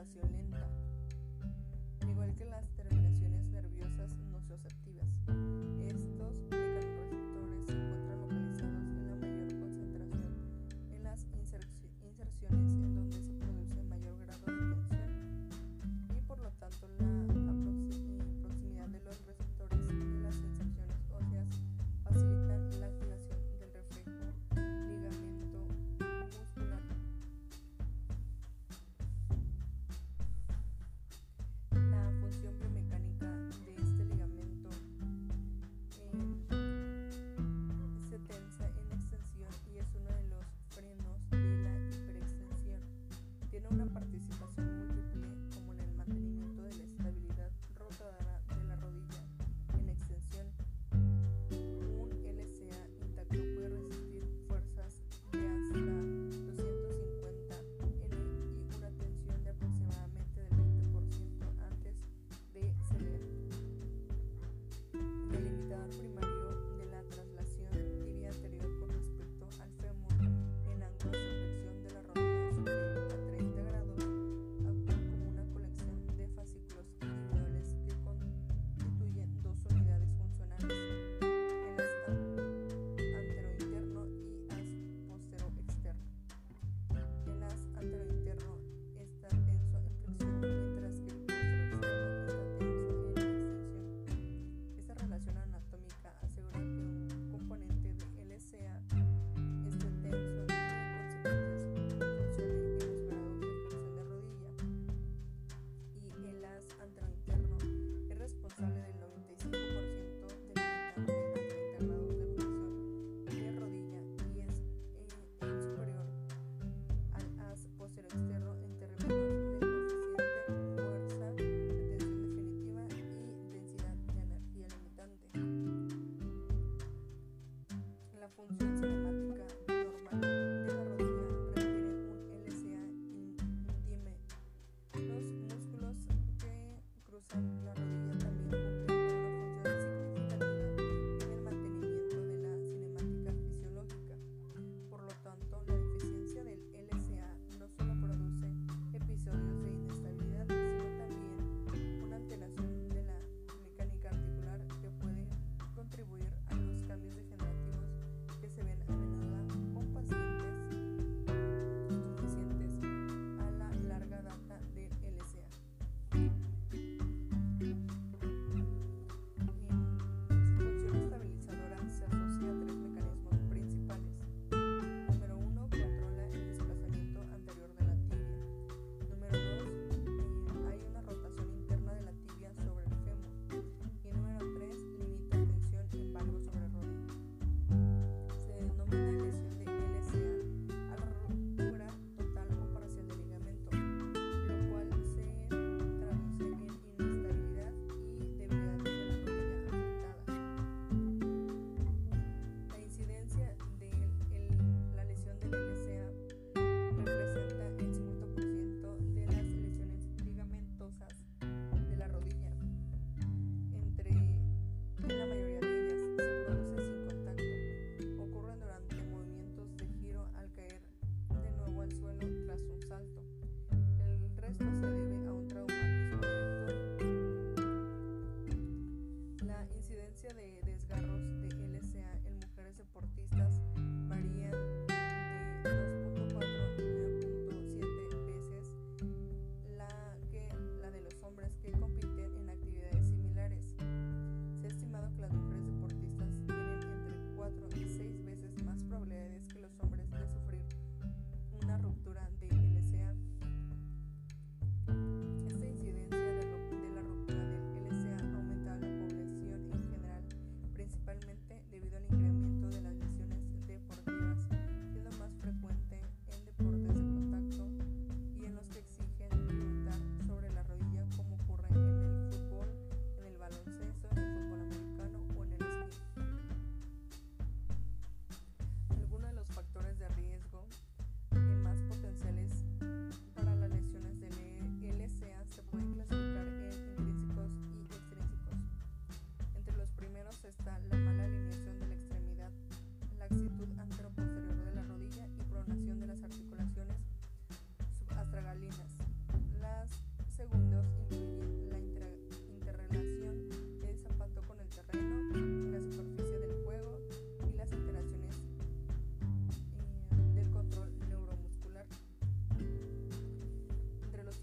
rotación una participación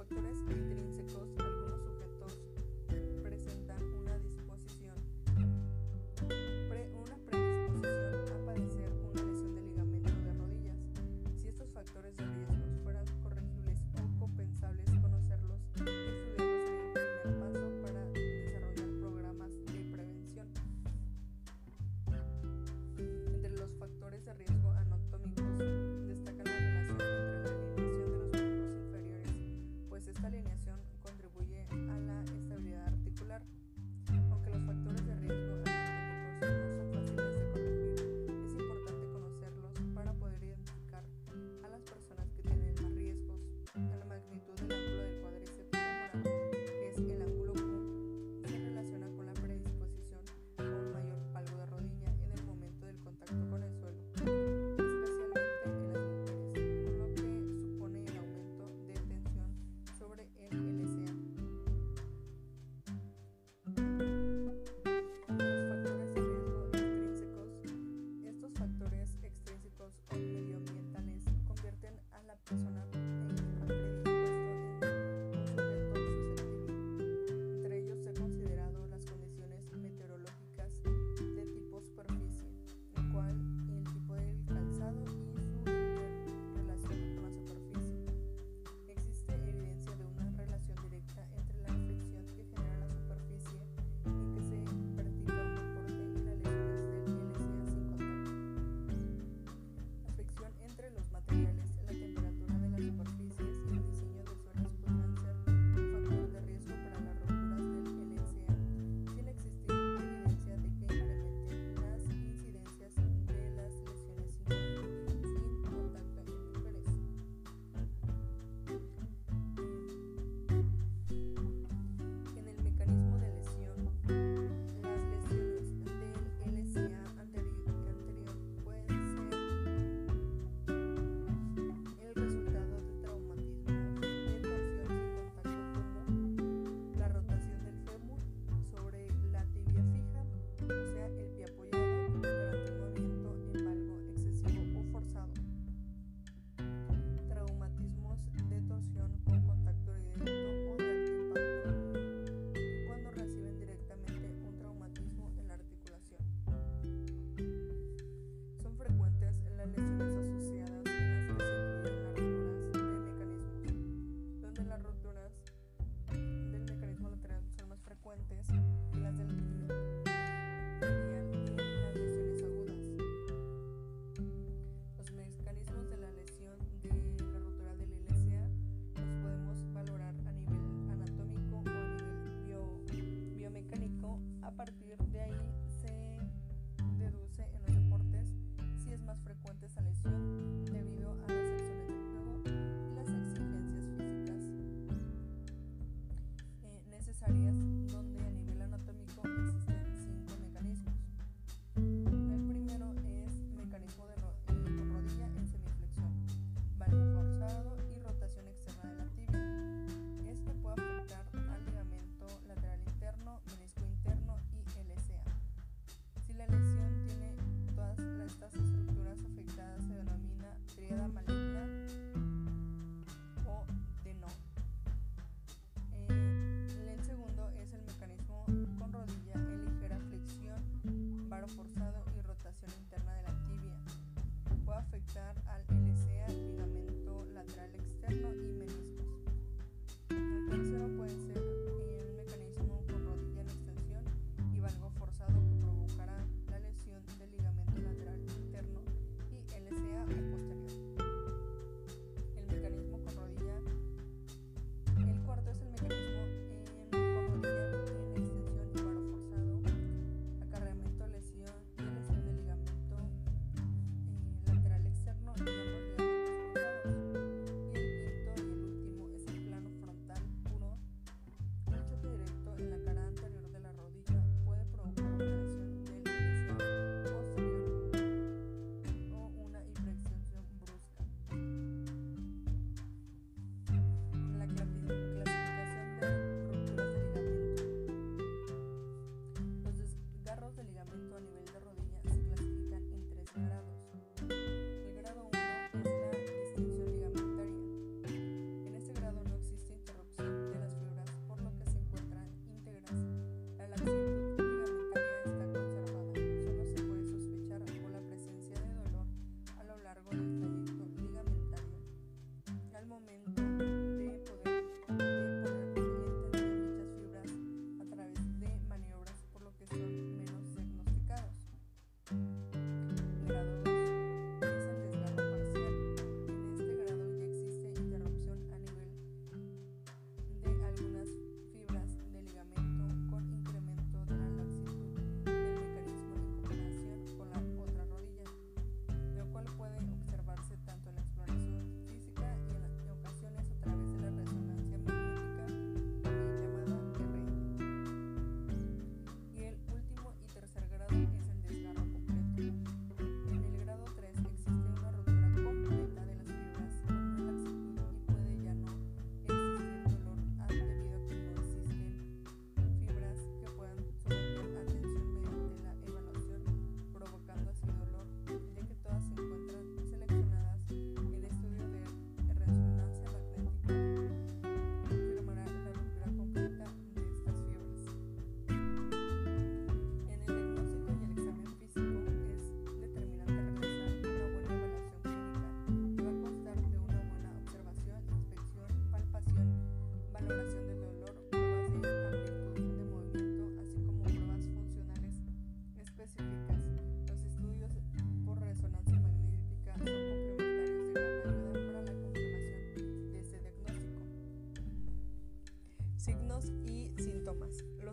doctores.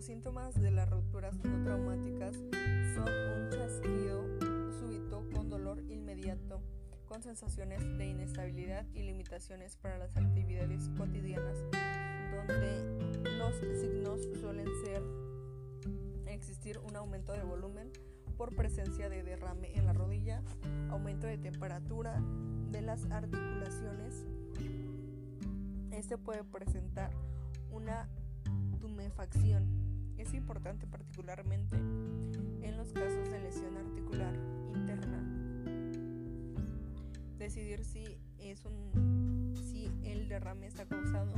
Síntomas de las rupturas no traumáticas son un chasquido súbito con dolor inmediato, con sensaciones de inestabilidad y limitaciones para las actividades cotidianas, donde los signos suelen ser existir un aumento de volumen por presencia de derrame en la rodilla, aumento de temperatura de las articulaciones. Este puede presentar una tumefacción es importante particularmente en los casos de lesión articular interna. Decidir si, es un, si el derrame está causado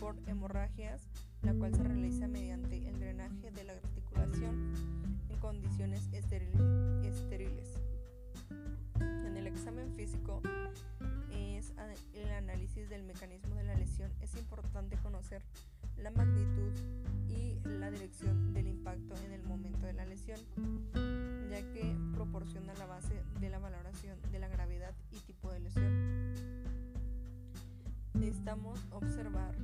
por hemorragias, la cual se realiza mediante el drenaje de la articulación en condiciones estériles. En el examen físico es el análisis del mecanismo de la lesión. Es importante conocer la magnitud y la dirección del impacto en el momento de la lesión, ya que proporciona la base de la valoración de la gravedad y tipo de lesión. Necesitamos observar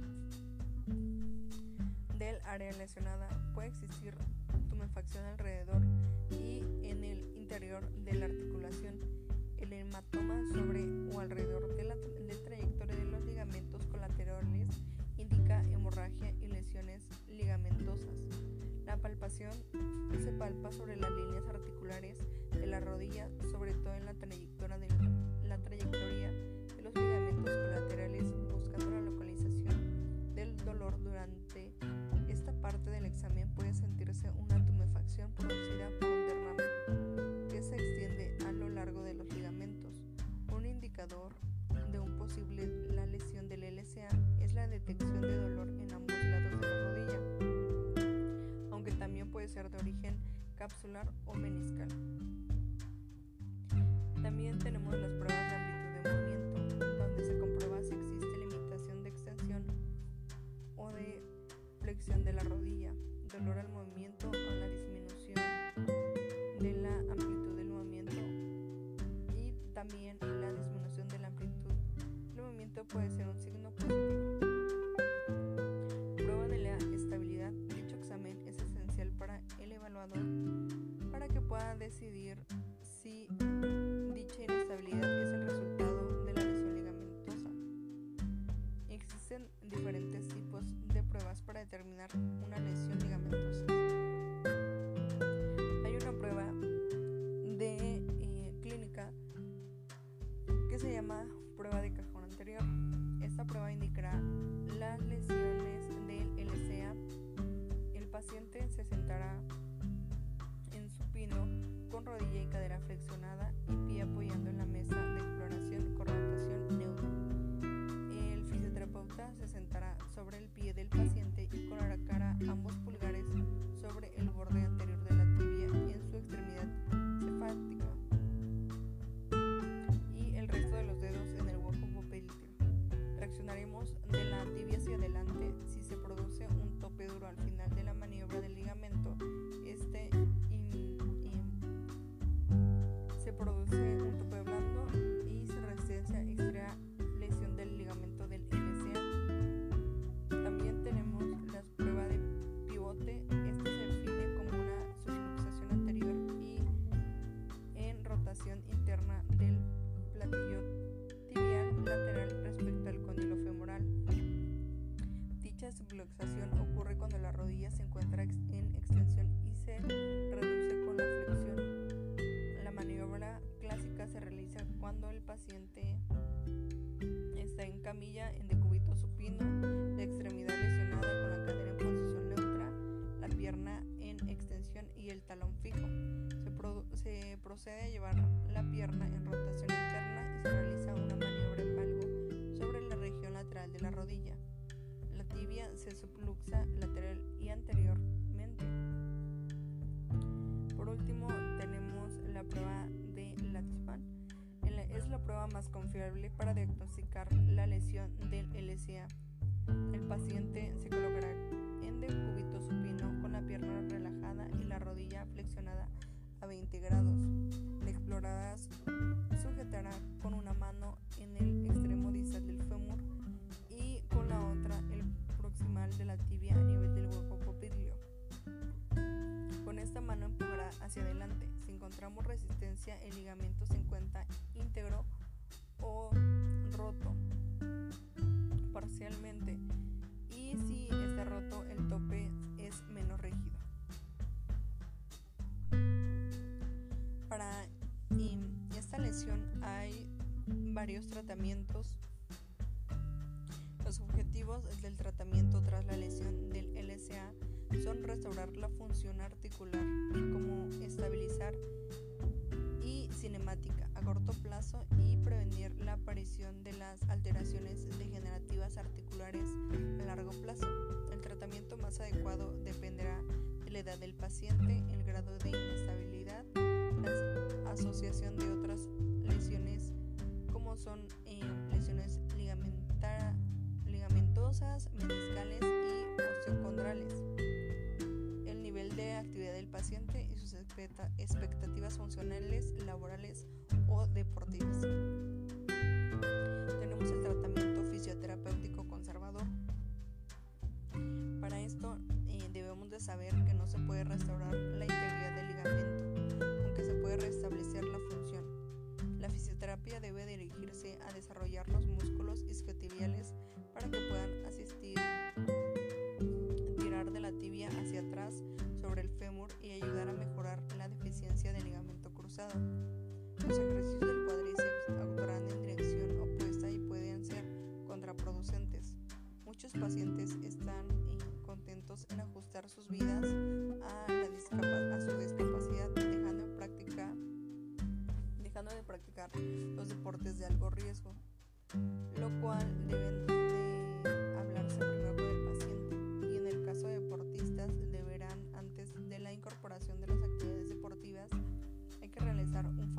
del área lesionada puede existir tumefacción alrededor y en el interior de la articulación. El hematoma sobre o alrededor de la, hemorragia y lesiones ligamentosas. La palpación se palpa sobre las líneas articulares de la rodilla, sobre todo en la trayectoria de la trayectoria de los ligamentos colaterales, buscando la localización del dolor durante esta parte del examen puede sentirse una tumefacción producida por un derrame que se extiende a lo largo de los ligamentos. Un indicador de un posible la lesión del LCA es la detección de dolor en ser de origen capsular o meniscal. También tenemos las pruebas de amplitud de movimiento, donde se comprueba si existe limitación de extensión o de flexión de la rodilla, dolor al movimiento o la disminución de la amplitud del movimiento y también la disminución de la amplitud del movimiento puede ser un signo se sentará en supino con rodilla y cadera flexionada y pie apoyando en la mesa de exploración con rotación neutra. El fisioterapeuta se sentará sobre el pie del paciente se subluxa lateral y anteriormente. Por último, tenemos la prueba de Latispan. Es la prueba más confiable para diagnosticar la lesión del LCA. El paciente se colocará en decúbito supino con la pierna relajada y la rodilla flexionada a 20 grados. La explorada sujetará hacia adelante. Si encontramos resistencia, el ligamento se encuentra íntegro o roto parcialmente y si está roto el tope es menos rígido. Para esta lesión hay varios tratamientos. Los objetivos del tratamiento tras la lesión del LCA son restaurar la función articular como estabilizar y cinemática a corto plazo y prevenir la aparición de las alteraciones degenerativas articulares a largo plazo. El tratamiento más adecuado dependerá de la edad del paciente, el grado de inestabilidad, la asociación de otras lesiones como son eh, lesiones ligamentosas, meniscales y osteocondrales, paciente y sus expectativas funcionales, laborales o deportivas. Tenemos el tratamiento fisioterapéutico conservador. Para esto eh, debemos de saber que no se puede restaurar la integridad del ligamento, aunque se puede restablecer la función. La fisioterapia debe dirigirse a desarrollar los músculos isquiotibiales para que Los ejercicios del cuádriceps actuarán en dirección opuesta y pueden ser contraproducentes. Muchos pacientes están contentos en ajustar sus vidas a, la a su discapacidad, dejando, de practicar, dejando de practicar los deportes de alto riesgo, lo cual deben de realizar un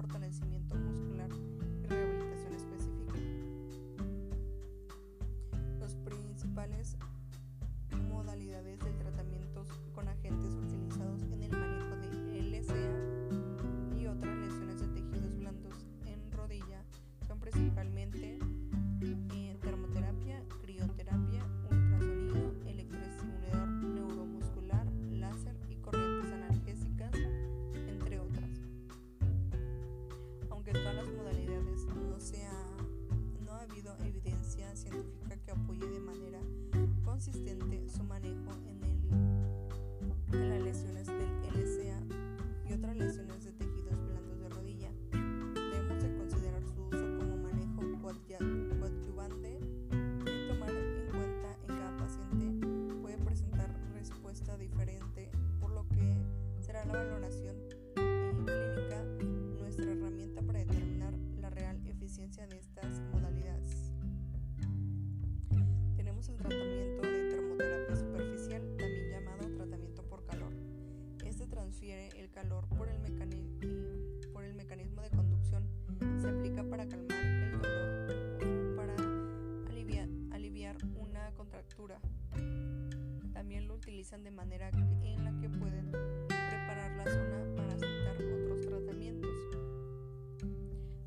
de manera en la que pueden preparar la zona para aceptar otros tratamientos.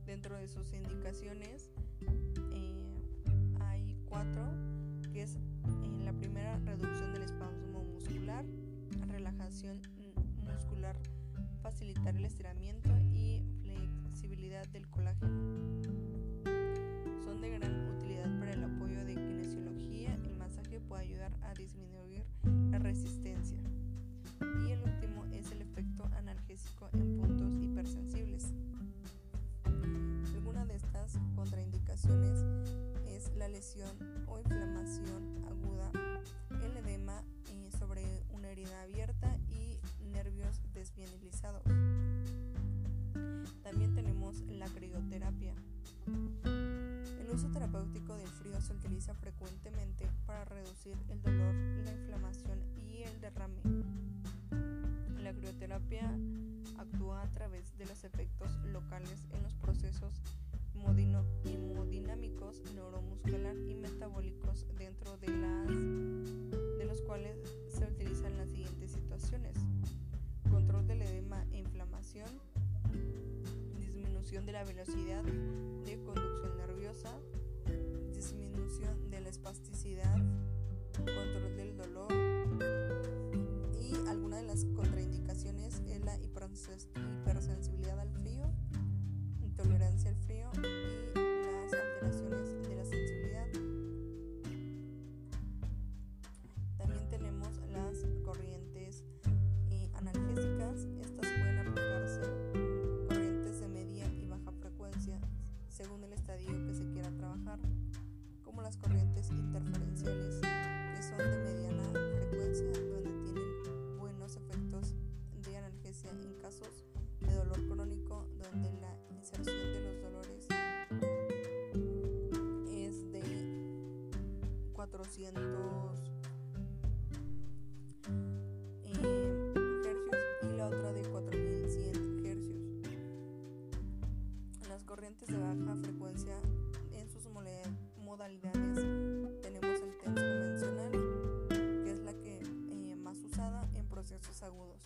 Dentro de sus indicaciones eh, hay cuatro, que es en la primera reducción del espasmo muscular, relajación muscular, facilitar el estiramiento o inflamación aguda, el edema eh, sobre una herida abierta y nervios desvienilizados. También tenemos la crioterapia. El uso terapéutico del frío se utiliza frecuentemente para reducir el dolor, la inflamación y el derrame. La crioterapia actúa a través de los efectos locales en los procesos hemodinámicos, neuromuscular y metabólicos dentro de, las, de los cuales se utilizan las siguientes situaciones. Control del edema e inflamación, disminución de la velocidad de conducción nerviosa, disminución de la espasticidad, control del dolor. Y alguna de las contraindicaciones es la hipersensibilidad al frío, intolerancia al frío y 400 eh, hercios y la otra de 4100 hercios. Las corrientes de baja frecuencia en sus modalidades tenemos el TENS convencional, que es la que eh, más usada en procesos agudos.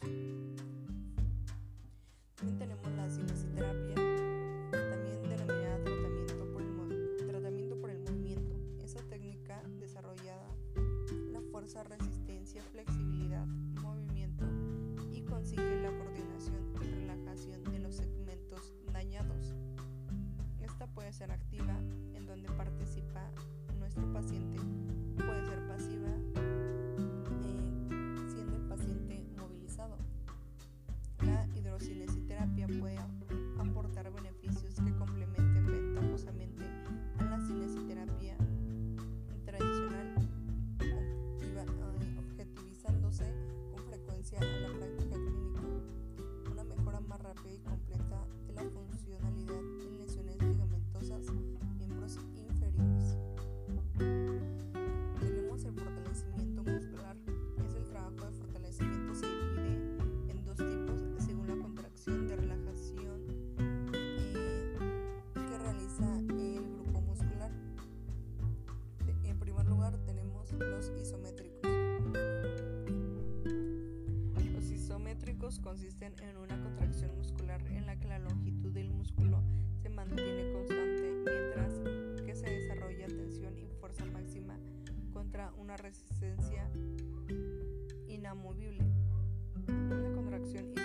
resistencia, flexibilidad, movimiento y consigue la coordinación y relajación de los segmentos dañados. Esta puede ser activa consisten en una contracción muscular en la que la longitud del músculo se mantiene constante mientras que se desarrolla tensión y fuerza máxima contra una resistencia inamovible. Una contracción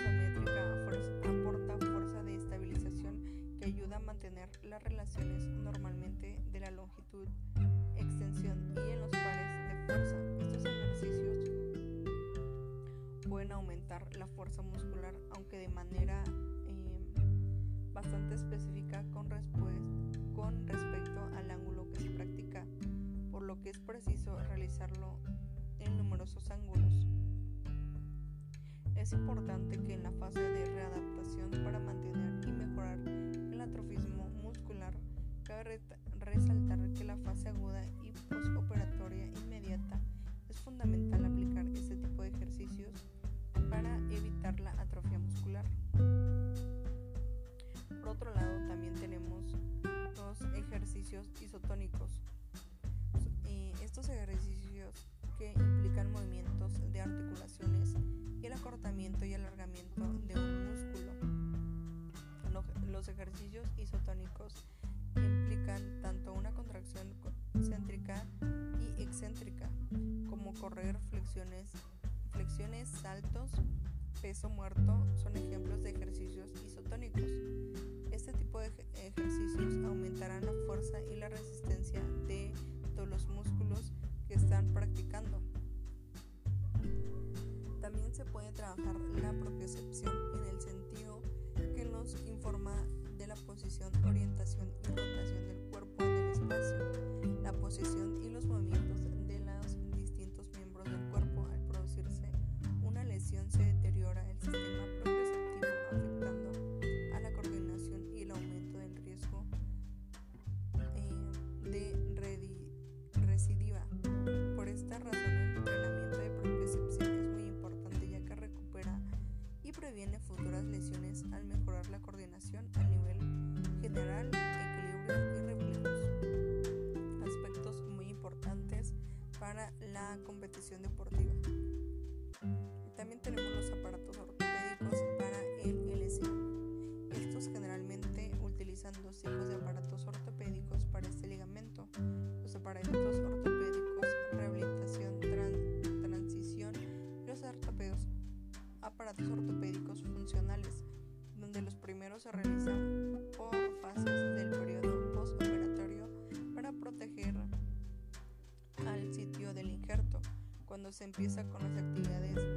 la fuerza muscular, aunque de manera eh, bastante específica con, con respecto al ángulo que se practica, por lo que es preciso realizarlo en numerosos ángulos. Es importante que en la fase de readaptación para mantener y mejorar el atrofismo muscular cabe excéntrica, como correr, flexiones, flexiones, saltos, peso muerto, son ejemplos de ejercicios isotónicos. Este tipo de ejercicios aumentarán la fuerza y la resistencia de todos los músculos que están practicando. También se puede trabajar la propiocepción en el sentido que nos informa de la posición, orientación y rotación del cuerpo en el espacio, la posición se empieza con las actividades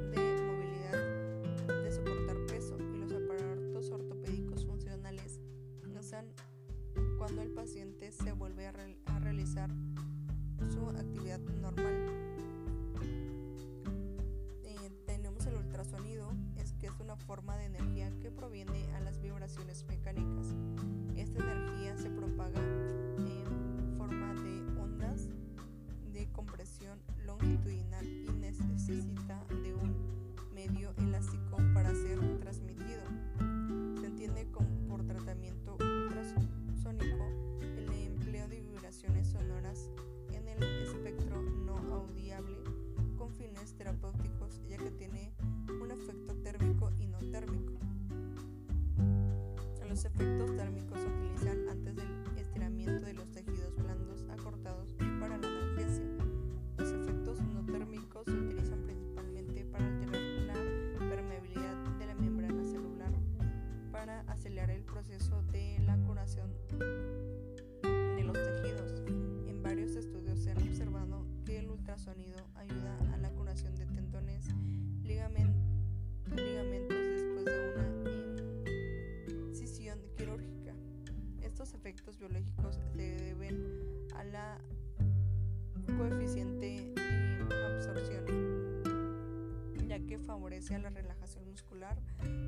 favorece la relajación muscular,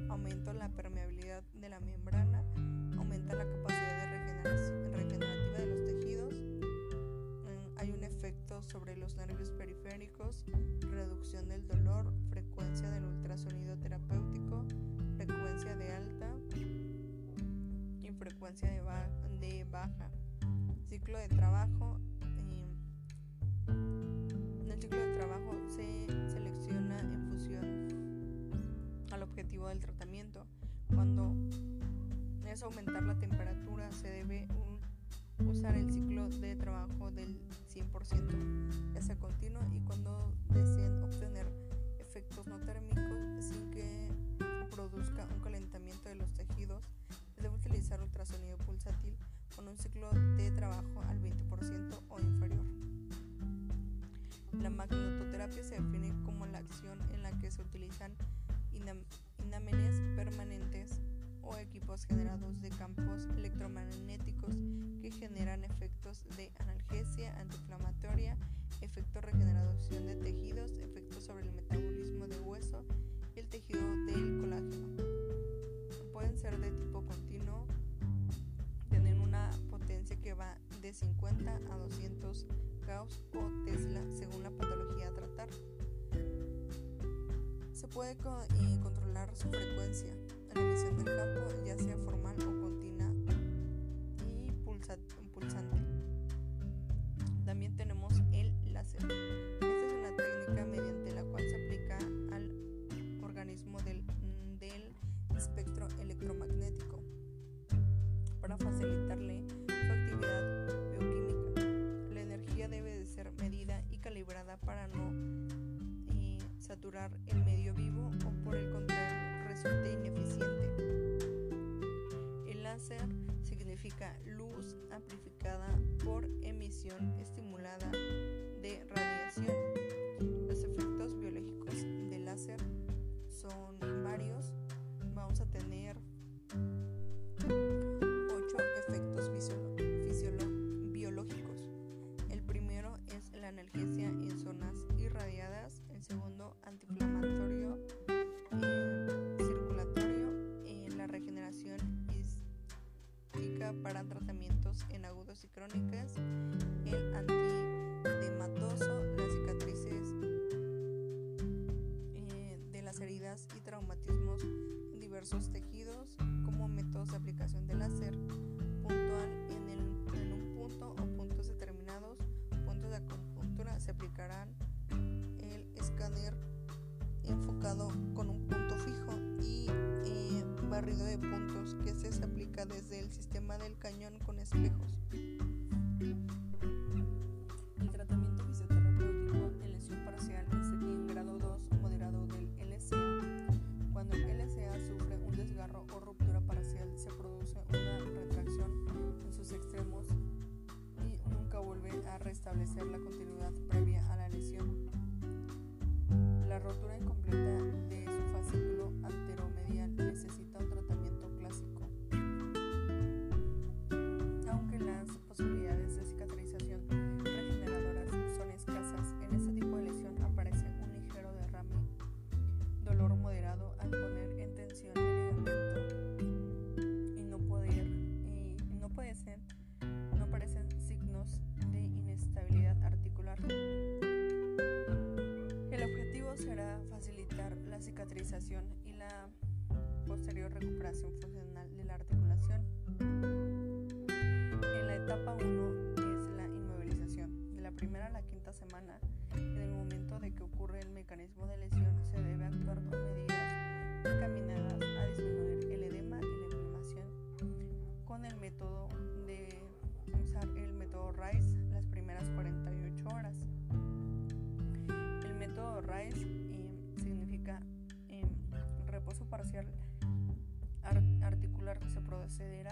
aumenta la permeabilidad de la membrana, aumenta la capacidad de regenerativa de los tejidos, mm, hay un efecto sobre los nervios periféricos, reducción del dolor, frecuencia del ultrasonido terapéutico, frecuencia de alta y frecuencia de, de baja, ciclo de trabajo, del tratamiento. Cuando es aumentar la temperatura, se debe usar el ciclo de trabajo del 100%, ya sea continuo, y cuando deseen obtener efectos no térmicos sin que produzca un calentamiento de los tejidos, se debe utilizar ultrasonido pulsátil con un ciclo de trabajo al 20% o inferior. La magnetoterapia se define como la acción en la que se utilizan inámenes permanentes o equipos generados de campos electromagnéticos que generan efectos de analgesia antiinflamatoria, efecto regeneración de tejidos, efectos sobre el metabolismo de hueso y el tejido del colágeno. Pueden ser de tipo continuo, tienen una potencia que va de 50 a 200 Gauss o Tesla según la patología a tratar puede eh, controlar su frecuencia, la emisión del campo, ya sea formal o continua crónicas, el antidematoso, las cicatrices eh, de las heridas y traumatismos en diversos tejidos como métodos de aplicación de láser puntual en, en un punto o puntos determinados, puntos de acupuntura se aplicarán el escáner enfocado con un punto fijo y eh, barrido de puntos que se aplica desde el sistema del cañón con espejos. Restablecer la continuidad previa a la lesión. La rotura incompleta se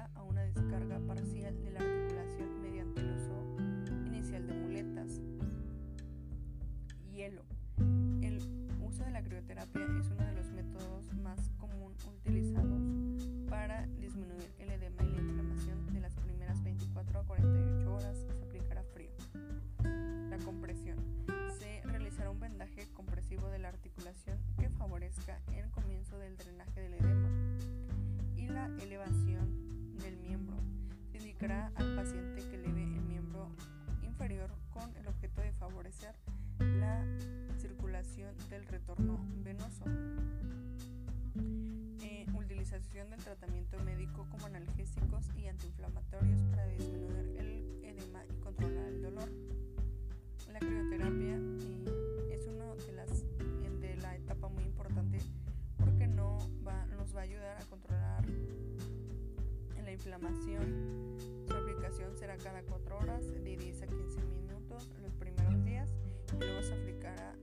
inflamación. Su aplicación será cada 4 horas de 10 a 15 minutos los primeros días y luego se aplicará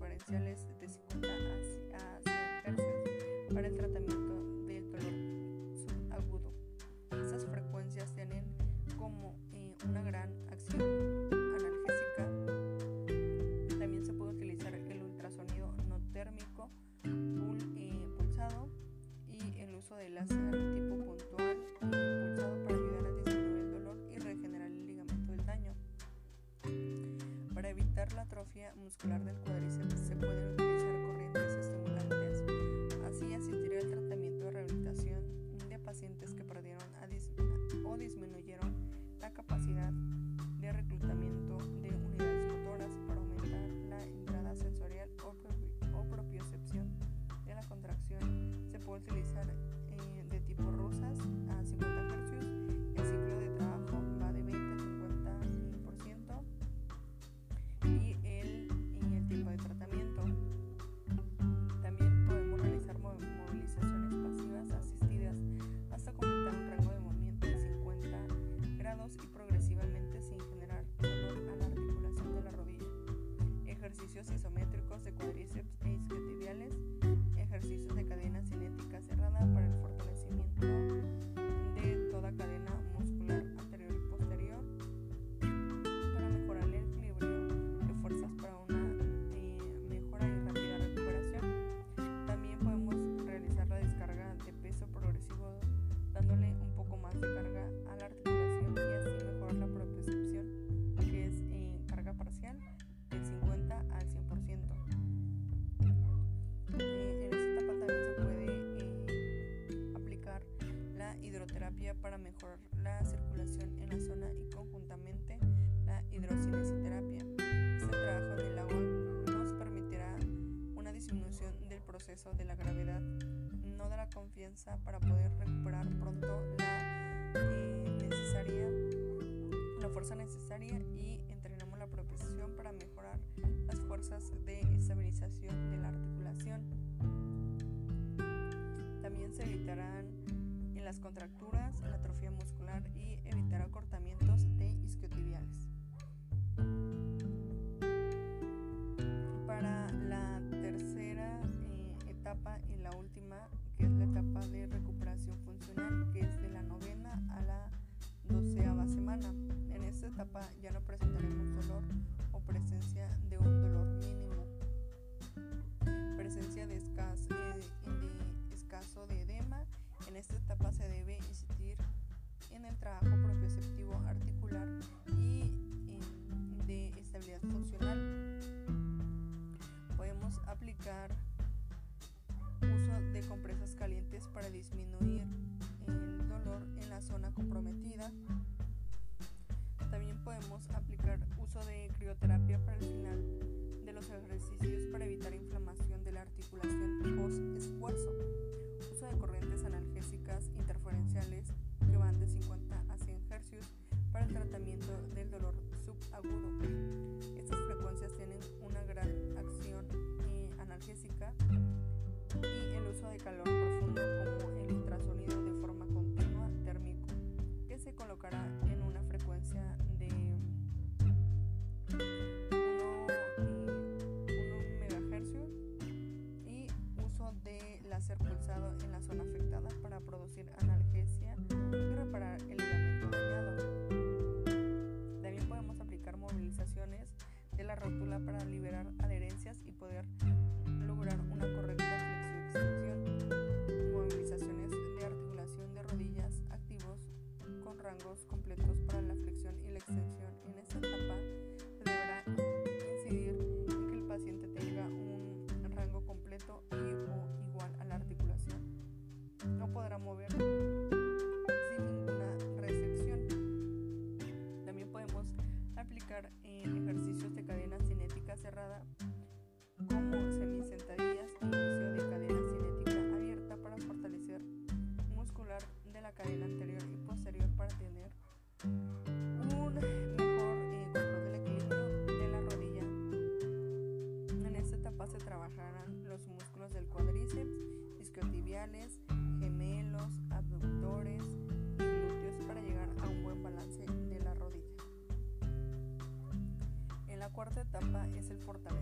de 50 a 100 Hz para el tratamiento del dolor subagudo. Esas frecuencias tienen como una gran acción analgésica. También se puede utilizar el ultrasonido no térmico eh, pulsado y el uso de láser tipo muscular del cuádriceps se pueden una disminución del proceso de la gravedad, no de la confianza para poder recuperar pronto la eh, necesaria, la fuerza necesaria y entrenamos la propulsión para mejorar las fuerzas de estabilización de la articulación. También se evitarán en las contracturas, la atrofia muscular y etapa ya no presentaremos dolor o presencia de un dolor mínimo, presencia de escaso, eh, de, escaso de edema. En esta etapa se debe insistir en el trabajo propioceptivo articular y en, de estabilidad funcional. Podemos aplicar uso de compresas calientes para disminuir el dolor en la zona comprometida. También podemos aplicar uso de crioterapia para el final de los ejercicios para evitar inflamación de la articulación post-esfuerzo. Uso de corrientes analgésicas interferenciales que van de 50 a 100 Hz para el tratamiento del dolor subagudo. Estas frecuencias tienen una gran acción eh, analgésica y el uso de calor láser pulsado en la zona afectada para producir analgesia y reparar el ligamento dañado. También podemos aplicar movilizaciones de la rótula para liberar adherencias y fortaleza.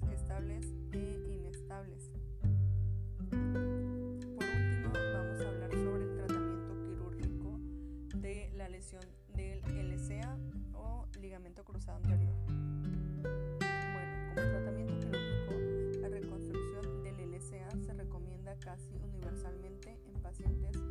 estables e inestables. Por último, vamos a hablar sobre el tratamiento quirúrgico de la lesión del LCA o ligamento cruzado anterior. Bueno, como tratamiento quirúrgico, la reconstrucción del LCA se recomienda casi universalmente en pacientes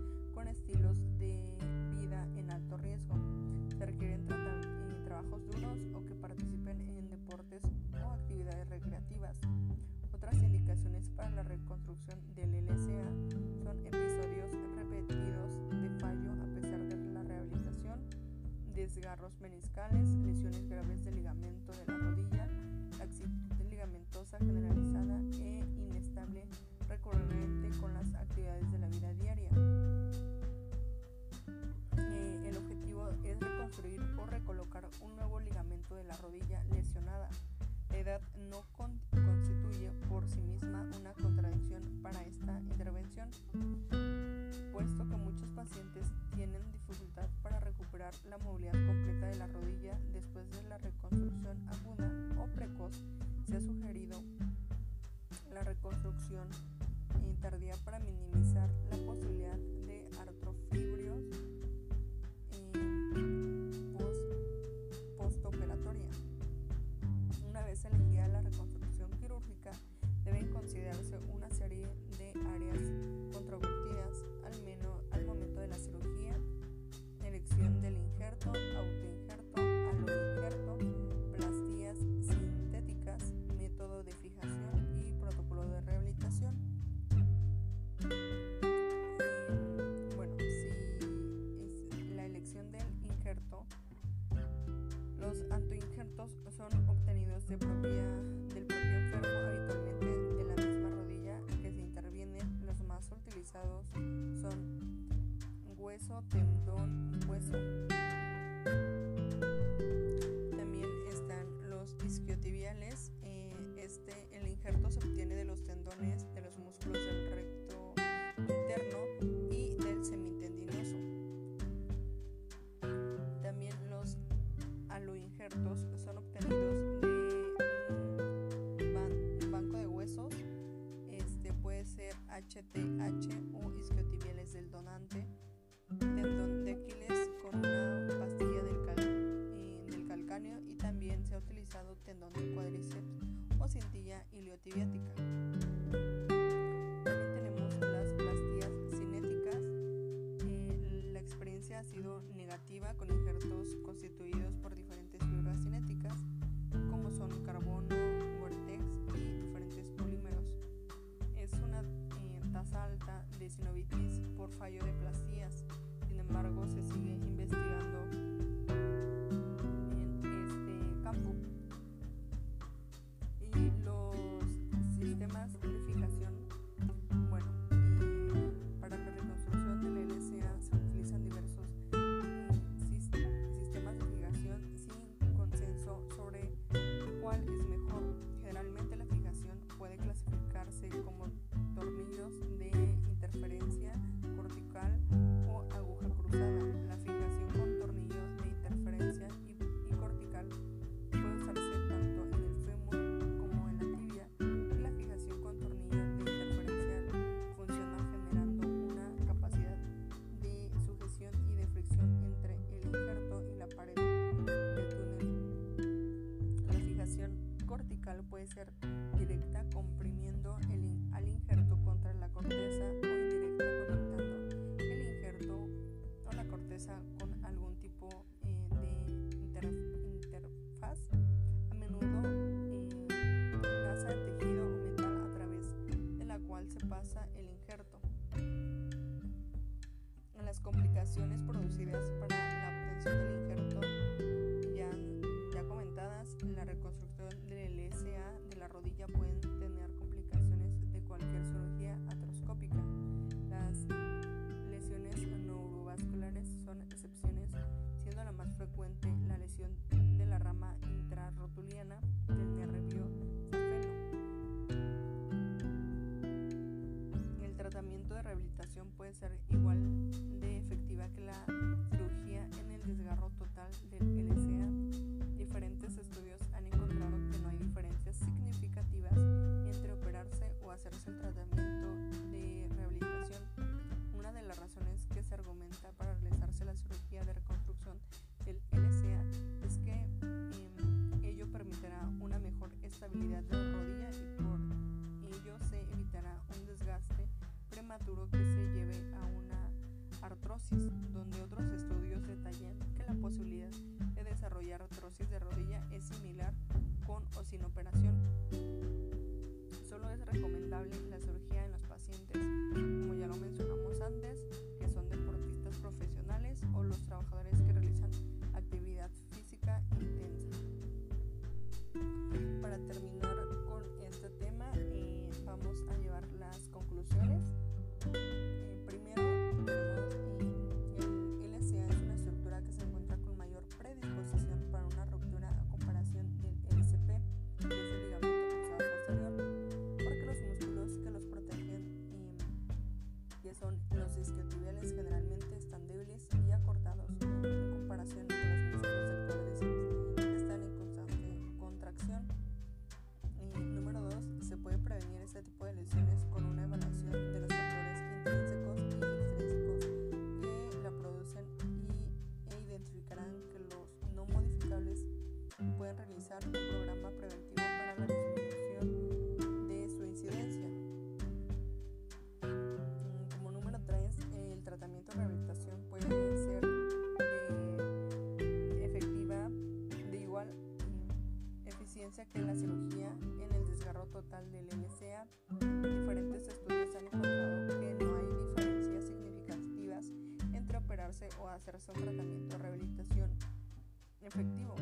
lesionada. La edad no constituye por sí misma una contradicción para esta intervención, puesto que muchos pacientes tienen dificultad para recuperar la movilidad completa de la rodilla después de la reconstrucción aguda o precoz. Se ha sugerido la reconstrucción tardía para minimizar la posibilidad tendón, hueso. También están los isquiotibiales. Eh, este, el injerto se obtiene de los tendones, de los músculos del recto interno y del semitendinoso. También los aloinjertos son obtenidos de un banco de huesos. Este puede ser HT embargo se estabilidad de la rodilla y por ello se evitará un desgaste prematuro que se lleve a una artrosis. pueden realizar un programa preventivo para la disminución de su incidencia. Mm, como número 3, el tratamiento de rehabilitación puede ser eh, efectiva de igual mm, eficiencia que la cirugía en el desgarro total del LCA. Diferentes estudios han encontrado que no hay diferencias significativas entre operarse o hacerse un tratamiento de rehabilitación efectivo.